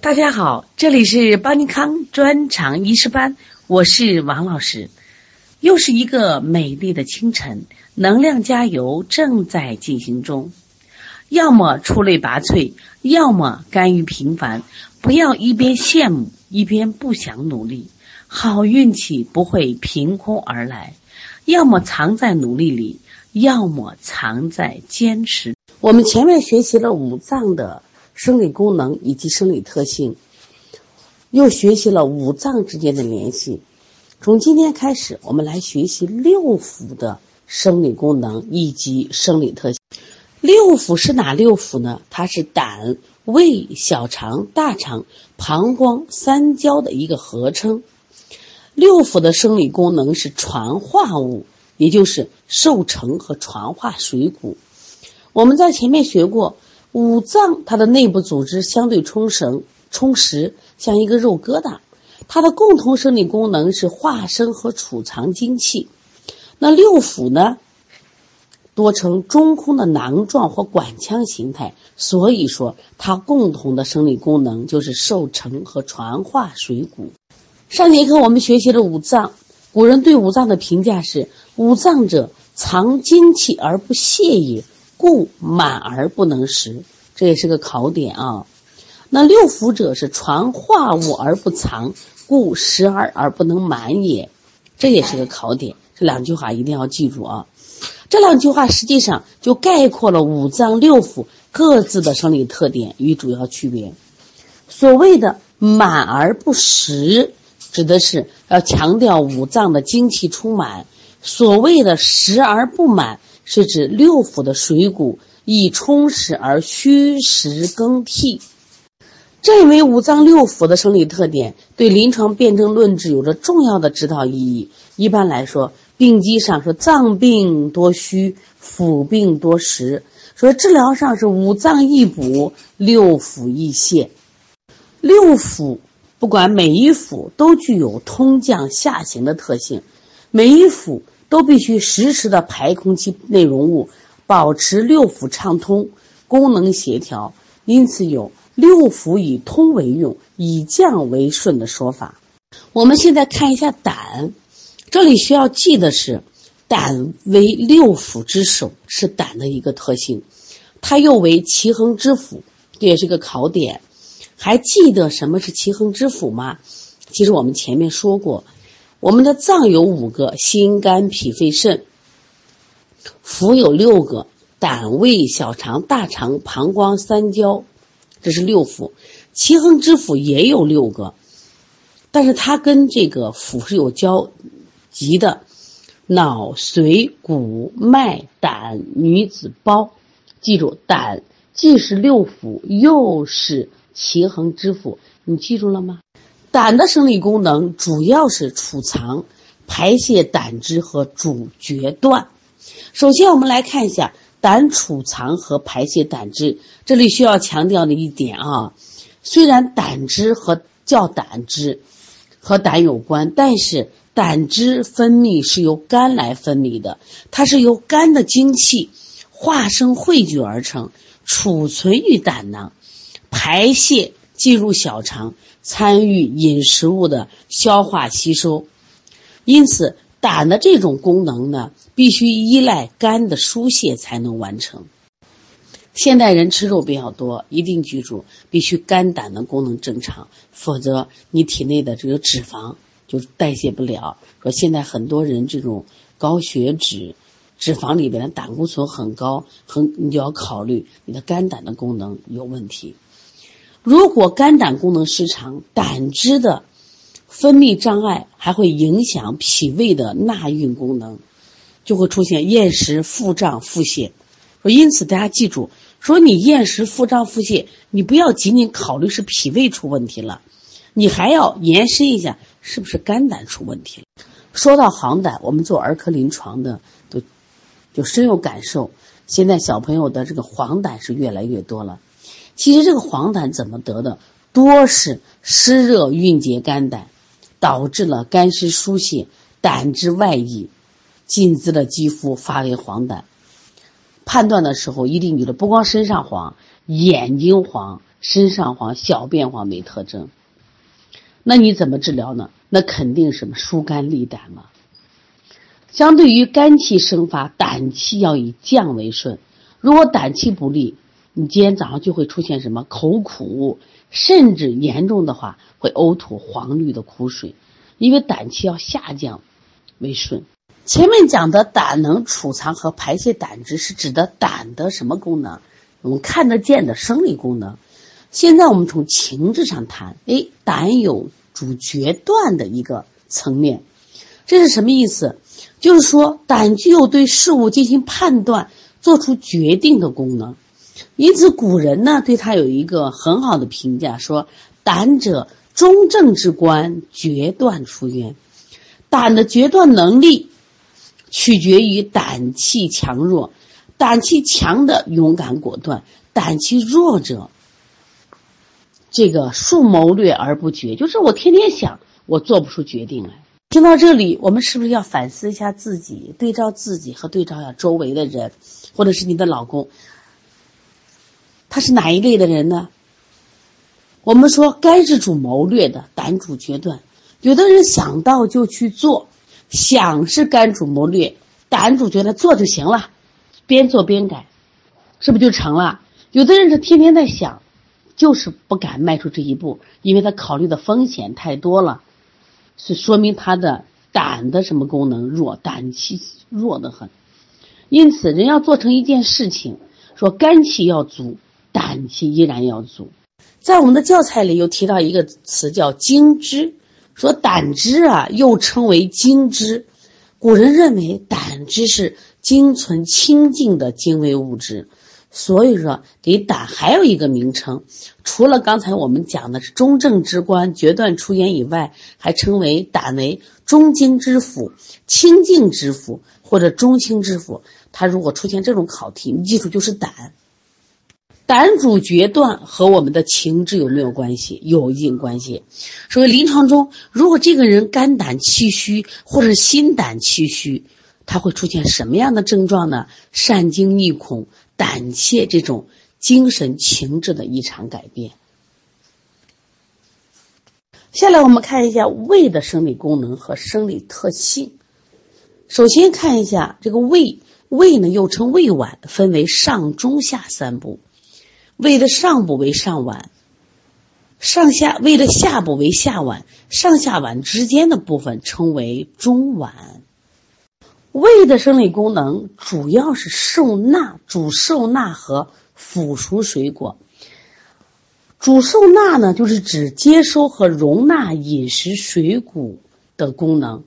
大家好，这里是邦尼康专长医师班，我是王老师。又是一个美丽的清晨，能量加油正在进行中。要么出类拔萃，要么甘于平凡。不要一边羡慕一边不想努力，好运气不会凭空而来。要么藏在努力里，要么藏在坚持。我们前面学习了五脏的。生理功能以及生理特性，又学习了五脏之间的联系。从今天开始，我们来学习六腑的生理功能以及生理特性。六腑是哪六腑呢？它是胆、胃、小肠、大肠、膀胱三焦的一个合称。六腑的生理功能是传化物，也就是受成和传化水谷。我们在前面学过。五脏它的内部组织相对充实，充实像一个肉疙瘩。它的共同生理功能是化生和储藏精气。那六腑呢，多呈中空的囊状或管腔形态，所以说它共同的生理功能就是受成和传化水谷。上节课我们学习了五脏，古人对五脏的评价是：五脏者，藏精气而不泄也。故满而不能食，这也是个考点啊。那六腑者是传化物而不藏，故食而而不能满也，这也是个考点。这两句话一定要记住啊。这两句话实际上就概括了五脏六腑各自的生理特点与主要区别。所谓的满而不实，指的是要强调五脏的精气充满；所谓的实而不满。是指六腑的水谷已充实而虚实更替。认为五脏六腑的生理特点对临床辨证论治有着重要的指导意义。一般来说，病机上是脏病多虚，腑病多实；说治疗上是五脏易补，六腑易泄。六腑不管每一腑都具有通降下行的特性，每一腑。都必须实时的排空气内容物，保持六腑畅通、功能协调。因此有“六腑以通为用，以降为顺”的说法。我们现在看一下胆，这里需要记的是，胆为六腑之首，是胆的一个特性。它又为奇恒之腑，这也是个考点。还记得什么是奇恒之腑吗？其实我们前面说过。我们的脏有五个：心、肝、脾、肺、肾；腑有六个：胆、胃、小肠、大肠、膀胱、三焦。这是六腑。奇恒之腑也有六个，但是它跟这个腑是有交集的：脑、髓、骨、脉、胆、女子胞。记住，胆既是六腑，又是奇恒之腑。你记住了吗？胆的生理功能主要是储藏、排泄胆汁和主决断。首先，我们来看一下胆储藏和排泄胆汁。这里需要强调的一点啊，虽然胆汁和叫胆汁和胆有关，但是胆汁分泌是由肝来分泌的，它是由肝的精气化生汇聚而成，储存于胆囊，排泄进入小肠。参与饮食物的消化吸收，因此胆的这种功能呢，必须依赖肝的疏泄才能完成。现代人吃肉比较多，一定记住，必须肝胆的功能正常，否则你体内的这个脂肪就代谢不了。说现在很多人这种高血脂，脂肪里边的胆固醇很高，很你就要考虑你的肝胆的功能有问题。如果肝胆功能失常，胆汁的分泌障碍，还会影响脾胃的纳运功能，就会出现厌食、腹胀、腹泻。说因此，大家记住，说你厌食、腹胀、腹泻，你不要仅仅考虑是脾胃出问题了，你还要延伸一下，是不是肝胆出问题了？说到黄疸，我们做儿科临床的都就深有感受。现在小朋友的这个黄疸是越来越多了。其实这个黄疸怎么得的？多是湿热蕴结肝胆，导致了肝湿疏泄，胆汁外溢，浸滋了肌肤，发为黄疸。判断的时候一定记得，不光身上黄，眼睛黄，身上黄、小便黄为特征。那你怎么治疗呢？那肯定什么疏肝利胆嘛。相对于肝气生发，胆气要以降为顺。如果胆气不利，你今天早上就会出现什么口苦，甚至严重的话会呕吐黄绿的苦水，因为胆气要下降为顺。前面讲的胆能储藏和排泄胆汁，是指的胆的什么功能？我们看得见的生理功能。现在我们从情志上谈，哎，胆有主决断的一个层面，这是什么意思？就是说，胆具有对事物进行判断、做出决定的功能。因此，古人呢对他有一个很好的评价，说：“胆者，中正之官，决断出渊。”胆的决断能力取决于胆气强弱，胆气强的勇敢果断，胆气弱者。这个数谋略而不决，就是我天天想，我做不出决定来。听到这里，我们是不是要反思一下自己，对照自己和对照下周围的人，或者是你的老公，他是哪一类的人呢？我们说肝是主谋略的，胆主决断。有的人想到就去做，想是肝主谋略，胆主决断，做就行了，边做边改，是不是就成了？有的人是天天在想。就是不敢迈出这一步，因为他考虑的风险太多了，是说明他的胆的什么功能弱，胆气弱得很。因此，人要做成一件事情，说肝气要足，胆气依然要足。在我们的教材里又提到一个词叫精汁，说胆汁啊又称为精汁。古人认为胆汁是精存清净的精微物质。所以说，给胆还有一个名称，除了刚才我们讲的是中正之官、决断出言以外，还称为胆为中经之府、清净之府或者中清之府。它如果出现这种考题，你记住就是胆。胆主决断和我们的情志有没有关系？有一定关系。所以临床中，如果这个人肝胆气虚或者心胆气虚，他会出现什么样的症状呢？善惊逆恐。胆怯这种精神情志的异常改变。下来我们看一下胃的生理功能和生理特性。首先看一下这个胃，胃呢又称胃脘，分为上、中、下三部。胃的上部为上脘，上下胃的下部为下脘，上下脘之间的部分称为中脘。胃的生理功能主要是受纳，主受纳和腐熟水果。主受纳呢，就是指接收和容纳饮食水谷的功能。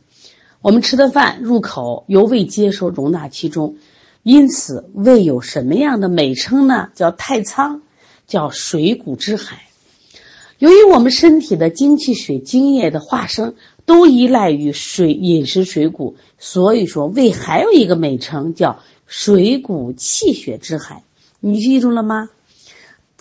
我们吃的饭入口由胃接收容纳其中，因此胃有什么样的美称呢？叫太仓，叫水谷之海。由于我们身体的精气血、精液的化生。都依赖于水饮食水谷，所以说胃还有一个美称叫水谷气血之海，你记住了吗？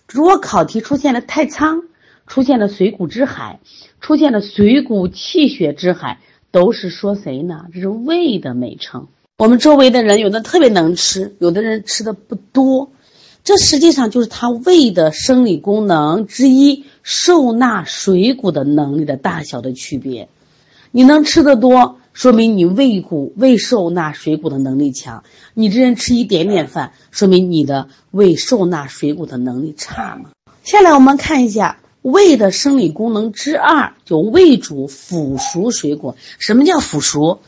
如果考题出现了太仓，出现了水谷之海，出现了水谷气血之海，都是说谁呢？这是胃的美称。我们周围的人有的特别能吃，有的人吃的不多，这实际上就是他胃的生理功能之一，受纳水谷的能力的大小的区别。你能吃得多，说明你胃谷胃受纳水谷的能力强。你这人吃一点点饭，说明你的胃受纳水谷的能力差嘛。下来我们看一下胃的生理功能之二，就胃主腐熟水果。什么叫腐熟？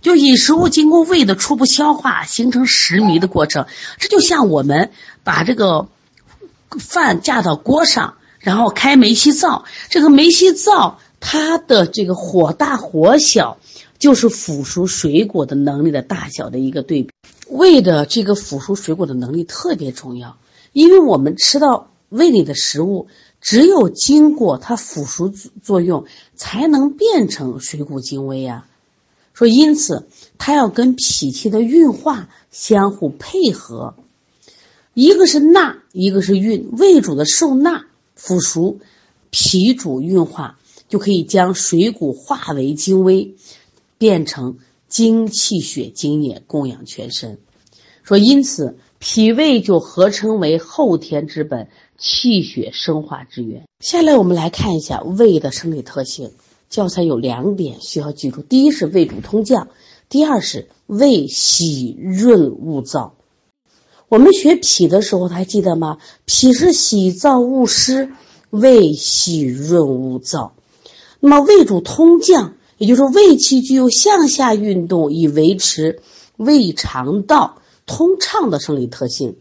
就饮食物经过胃的初步消化，形成食糜的过程。这就像我们把这个饭架到锅上，然后开煤气灶，这个煤气灶。它的这个火大火小，就是腐熟水果的能力的大小的一个对比。胃的这个腐熟水果的能力特别重要，因为我们吃到胃里的食物，只有经过它腐熟作用，才能变成水谷精微呀。说因此，它要跟脾气的运化相互配合，一个是纳，一个是运。胃主的受纳腐熟，脾主运化。就可以将水谷化为精微，变成精气血精液供养全身。说因此脾胃就合称为后天之本，气血生化之源。下来我们来看一下胃的生理特性。教材有两点需要记住：第一是胃主通降，第二是胃喜润恶燥。我们学脾的时候还记得吗？脾是喜燥恶湿，胃喜润恶燥。那么胃主通降，也就是说胃气具有向下运动以维持胃肠道通畅的生理特性。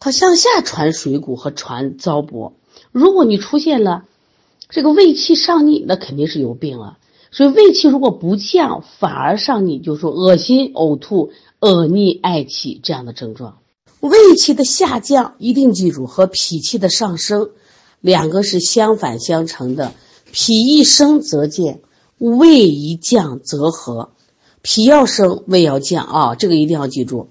它向下传水谷和传糟粕。如果你出现了。这个胃气上逆，那肯定是有病了。所以胃气如果不降，反而上逆，就说恶心、呕吐、恶逆、嗳气这样的症状。胃气的下降，一定记住和脾气的上升，两个是相反相成的。脾一升则健，胃一降则和。脾要升，胃要降啊，这个一定要记住。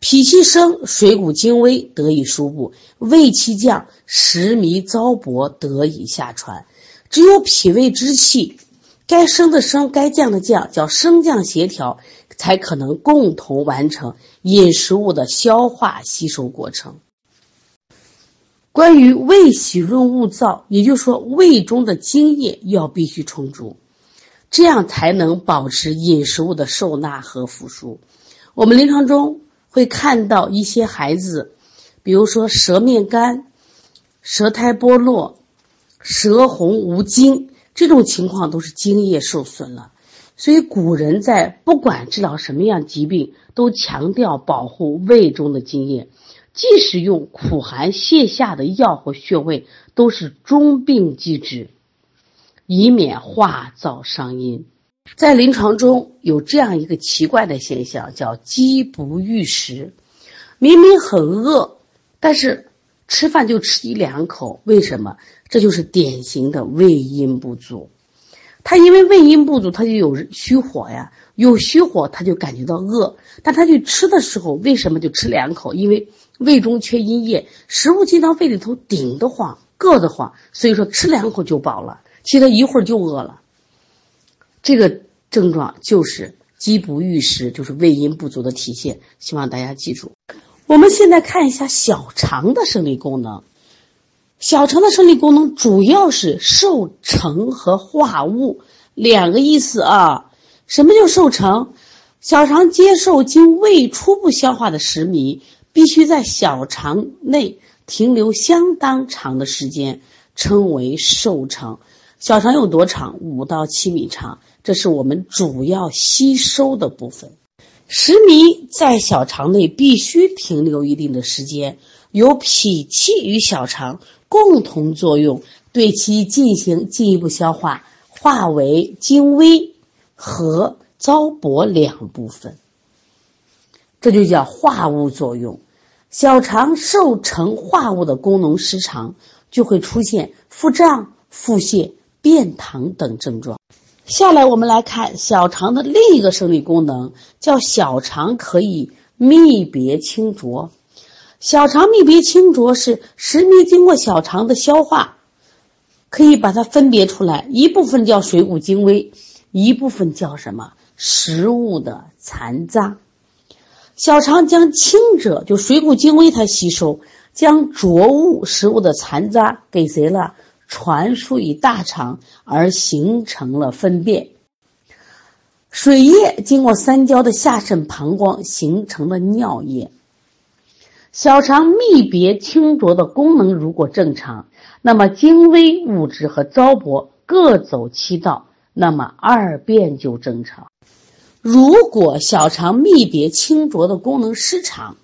脾气升，水谷精微得以输布；胃气降，食糜糟粕得以下传。只有脾胃之气，该升的升，该降的降，叫升降协调，才可能共同完成饮食物的消化吸收过程。关于胃喜润恶燥，也就是说，胃中的津液要必须充足，这样才能保持饮食物的受纳和腐熟。我们临床中会看到一些孩子，比如说舌面干、舌苔剥落。舌红无津，这种情况都是津液受损了。所以古人在不管治疗什么样疾病，都强调保护胃中的津液，即使用苦寒泻下的药或穴位，都是中病即止，以免化燥伤阴。在临床中有这样一个奇怪的现象，叫饥不欲食，明明很饿，但是。吃饭就吃一两口，为什么？这就是典型的胃阴不足。他因为胃阴不足，他就有虚火呀，有虚火他就感觉到饿，但他去吃的时候，为什么就吃两口？因为胃中缺阴液，食物进到胃里头顶得慌、硌得慌，所以说吃两口就饱了，其实一会儿就饿了。这个症状就是饥不欲食，就是胃阴不足的体现，希望大家记住。我们现在看一下小肠的生理功能。小肠的生理功能主要是受成和化物两个意思啊。什么叫受成？小肠接受经胃初步消化的食糜，必须在小肠内停留相当长的时间，称为受盛。小肠有多长？五到七米长，这是我们主要吸收的部分。食糜在小肠内必须停留一定的时间，由脾气与小肠共同作用，对其进行进一步消化，化为精微和糟粕两部分。这就叫化物作用。小肠受成化物的功能失常，就会出现腹胀、腹泻、便溏等症状。下来，我们来看小肠的另一个生理功能，叫小肠可以泌别清浊。小肠泌别清浊是食糜经过小肠的消化，可以把它分别出来，一部分叫水谷精微，一部分叫什么？食物的残渣。小肠将清者，就水谷精微它吸收，将浊物、食物的残渣给谁了？传输于大肠而形成了粪便，水液经过三焦的下渗膀胱形成了尿液。小肠泌别清浊的功能如果正常，那么精微物质和糟粕各走其道，那么二便就正常。如果小肠泌别清浊的功能失常，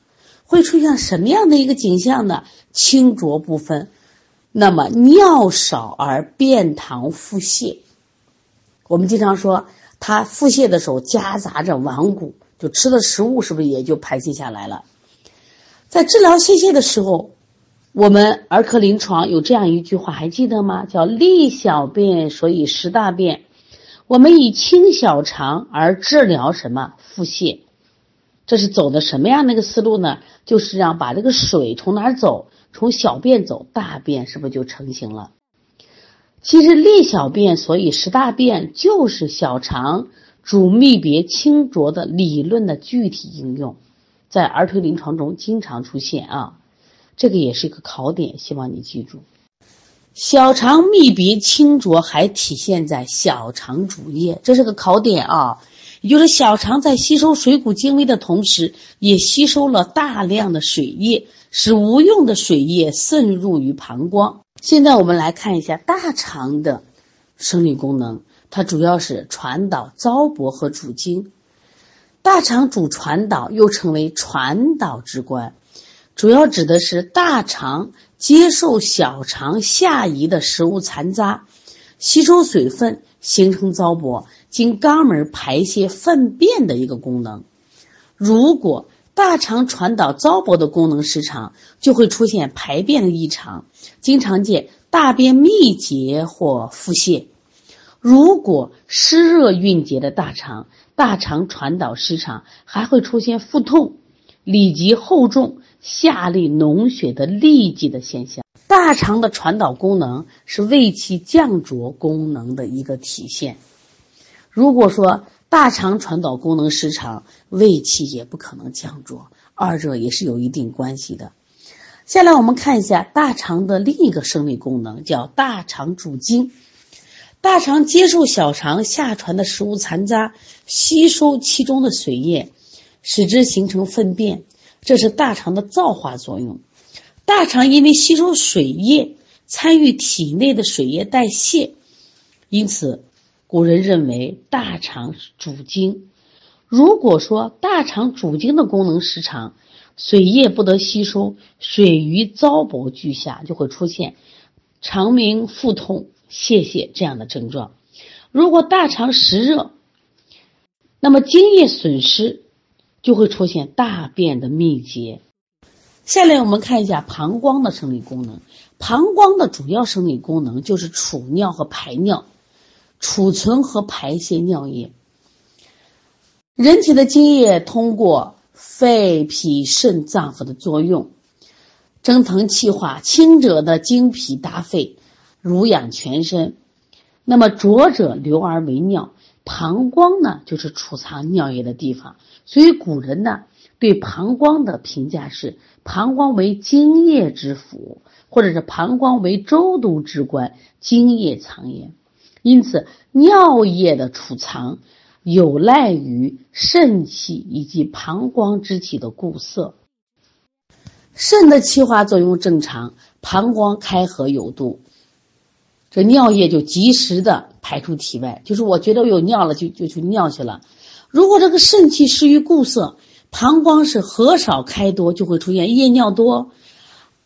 会出现什么样的一个景象呢？清浊不分。那么尿少而便溏腹泻，我们经常说他腹泻的时候夹杂着顽固，就吃的食物是不是也就排泄下来了？在治疗泄泻的时候，我们儿科临床有这样一句话，还记得吗？叫利小便，所以食大便。我们以清小肠而治疗什么腹泻？这是走的什么样的一个思路呢？就是让把这个水从哪儿走？从小便走，大便是不是就成型了？其实利小便，所以食大便，就是小肠主泌别清浊的理论的具体应用。在儿童临床中经常出现啊，这个也是一个考点，希望你记住。小肠密别清浊还体现在小肠主液，这是个考点啊。也就是小肠在吸收水谷精微的同时，也吸收了大量的水液，使无用的水液渗入于膀胱。现在我们来看一下大肠的生理功能，它主要是传导、糟粕和主精。大肠主传导，又称为传导之官，主要指的是大肠。接受小肠下移的食物残渣，吸收水分，形成糟粕，经肛门排泄粪便的一个功能。如果大肠传导糟粕的功能失常，就会出现排便的异常，经常见大便秘结或腹泻。如果湿热蕴结的大肠，大肠传导失常，还会出现腹痛、里急后重。下利脓血的痢疾的现象，大肠的传导功能是胃气降浊功能的一个体现。如果说大肠传导功能失常，胃气也不可能降浊，二者也是有一定关系的。下来我们看一下大肠的另一个生理功能，叫大肠主精。大肠接受小肠下传的食物残渣，吸收其中的水液，使之形成粪便。这是大肠的造化作用。大肠因为吸收水液，参与体内的水液代谢，因此古人认为大肠主精。如果说大肠主精的功能失常，水液不得吸收，水瘀糟粕俱下，就会出现肠鸣、腹痛、泄泻这样的症状。如果大肠实热，那么津液损失。就会出现大便的秘结。下来我们看一下膀胱的生理功能。膀胱的主要生理功能就是储尿和排尿，储存和排泄尿液。人体的精液通过肺、脾、肾脏腑的作用，蒸腾气化，轻者的精脾达肺，濡养全身；那么浊者流而为尿。膀胱呢，就是储藏尿液的地方。所以古人呢对膀胱的评价是：膀胱为精液之府，或者是膀胱为周都之官，精液藏焉。因此，尿液的储藏有赖于肾气以及膀胱之气的固涩。肾的气化作用正常，膀胱开合有度，这尿液就及时的排出体外。就是我觉得我有尿了，就就去尿去了。如果这个肾气失于固涩，膀胱是合少开多，就会出现夜尿多，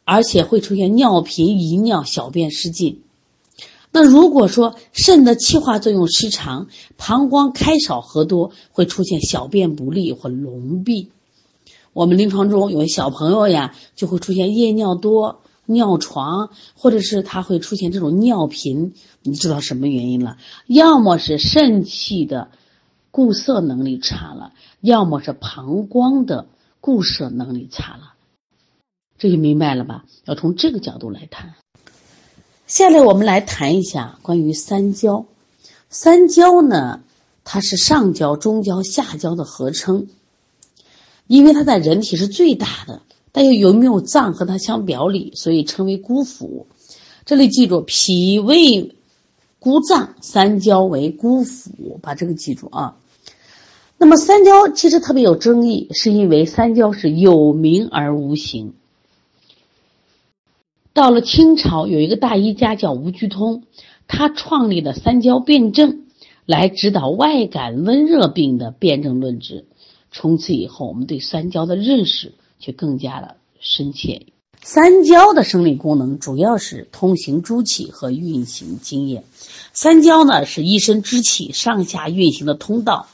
而且会出现尿频、遗尿、小便失禁。那如果说肾的气化作用失常，膀胱开少合多，会出现小便不利或脓闭。我们临床中有些小朋友呀，就会出现夜尿多、尿床，或者是他会出现这种尿频，你知道什么原因了？要么是肾气的。固涩能力差了，要么是膀胱的固摄能力差了，这就明白了吧？要从这个角度来谈。下来我们来谈一下关于三焦。三焦呢，它是上焦、中焦、下焦的合称，因为它在人体是最大的，但又有没有脏和它相表里，所以称为孤腑。这里记住，脾胃。孤脏三焦为孤腑，把这个记住啊。那么三焦其实特别有争议，是因为三焦是有名而无形。到了清朝，有一个大医家叫吴鞠通，他创立了三焦辩证，来指导外感温热病的辨证论治。从此以后，我们对三焦的认识就更加的深切。三焦的生理功能主要是通行诸气和运行津液。三焦呢是一身之气上下运行的通道，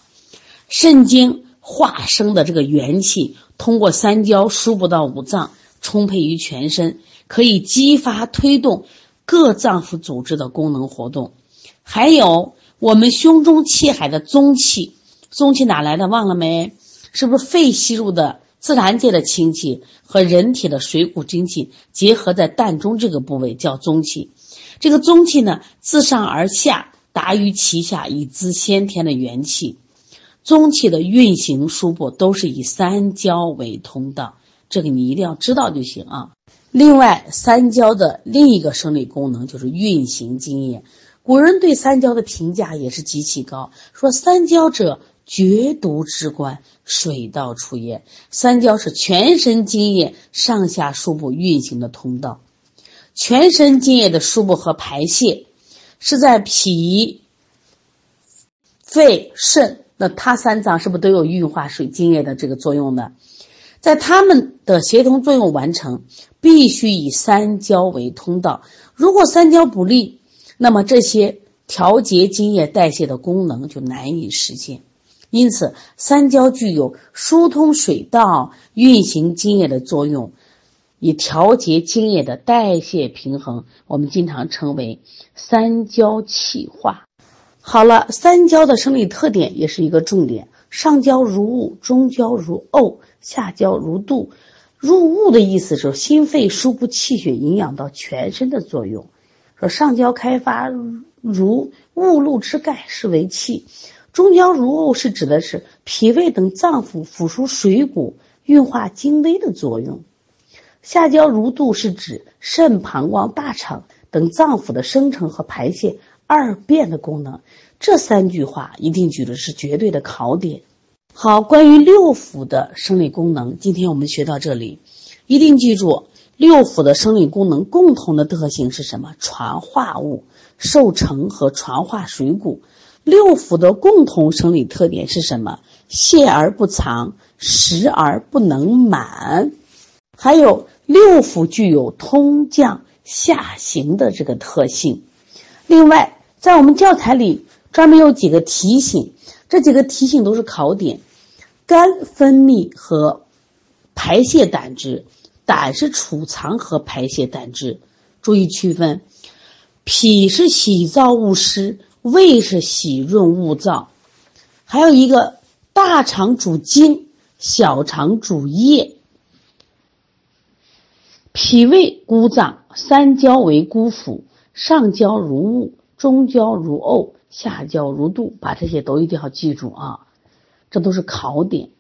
肾经化生的这个元气通过三焦输布到五脏，充沛于全身，可以激发推动各脏腑组织的功能活动。还有我们胸中气海的宗气，宗气哪来的？忘了没？是不是肺吸入的？自然界的清气和人体的水谷精气结合在膻中这个部位叫宗气，这个宗气呢自上而下达于其下以滋先天的元气。中气的运行输布都是以三焦为通道，这个你一定要知道就行啊。另外，三焦的另一个生理功能就是运行津液。古人对三焦的评价也是极其高，说三焦者绝毒之官，水道出也。三焦是全身津液上下输布运行的通道，全身津液的输布和排泄是在脾、肺、肾，那它三脏是不是都有运化水津液的这个作用呢？在它们的协同作用完成，必须以三焦为通道。如果三焦不利，那么这些调节津液代谢的功能就难以实现，因此三焦具有疏通水道、运行津液的作用，以调节津液的代谢平衡。我们经常称为三焦气化。好了，三焦的生理特点也是一个重点：上焦如雾，中焦如沤，下焦如度。入雾的意思是心肺输布气血营养到全身的作用。说上焦开发如雾露之盖，是为气；中焦如沤是指的是脾胃等脏腑腐输水谷、运化精微的作用；下焦如肚是指肾、膀胱、大肠等脏腑的生成和排泄二便的功能。这三句话一定举的是绝对的考点。好，关于六腑的生理功能，今天我们学到这里，一定记住。六腑的生理功能共同的特性是什么？传化物、受成和传化水谷。六腑的共同生理特点是什么？泄而不藏，食而不能满。还有六腑具有通降下行的这个特性。另外，在我们教材里专门有几个提醒，这几个提醒都是考点：肝分泌和排泄胆汁。胆是储藏和排泄胆汁，注意区分。脾是喜燥恶湿，胃是喜润恶燥。还有一个，大肠主精，小肠主液。脾胃孤脏，三焦为孤腑，上焦如雾，中焦如沤，下焦如肚。把这些都一定要记住啊，这都是考点。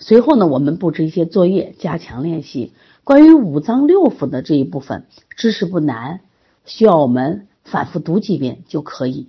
随后呢，我们布置一些作业，加强练习。关于五脏六腑的这一部分知识不难，需要我们反复读几遍就可以。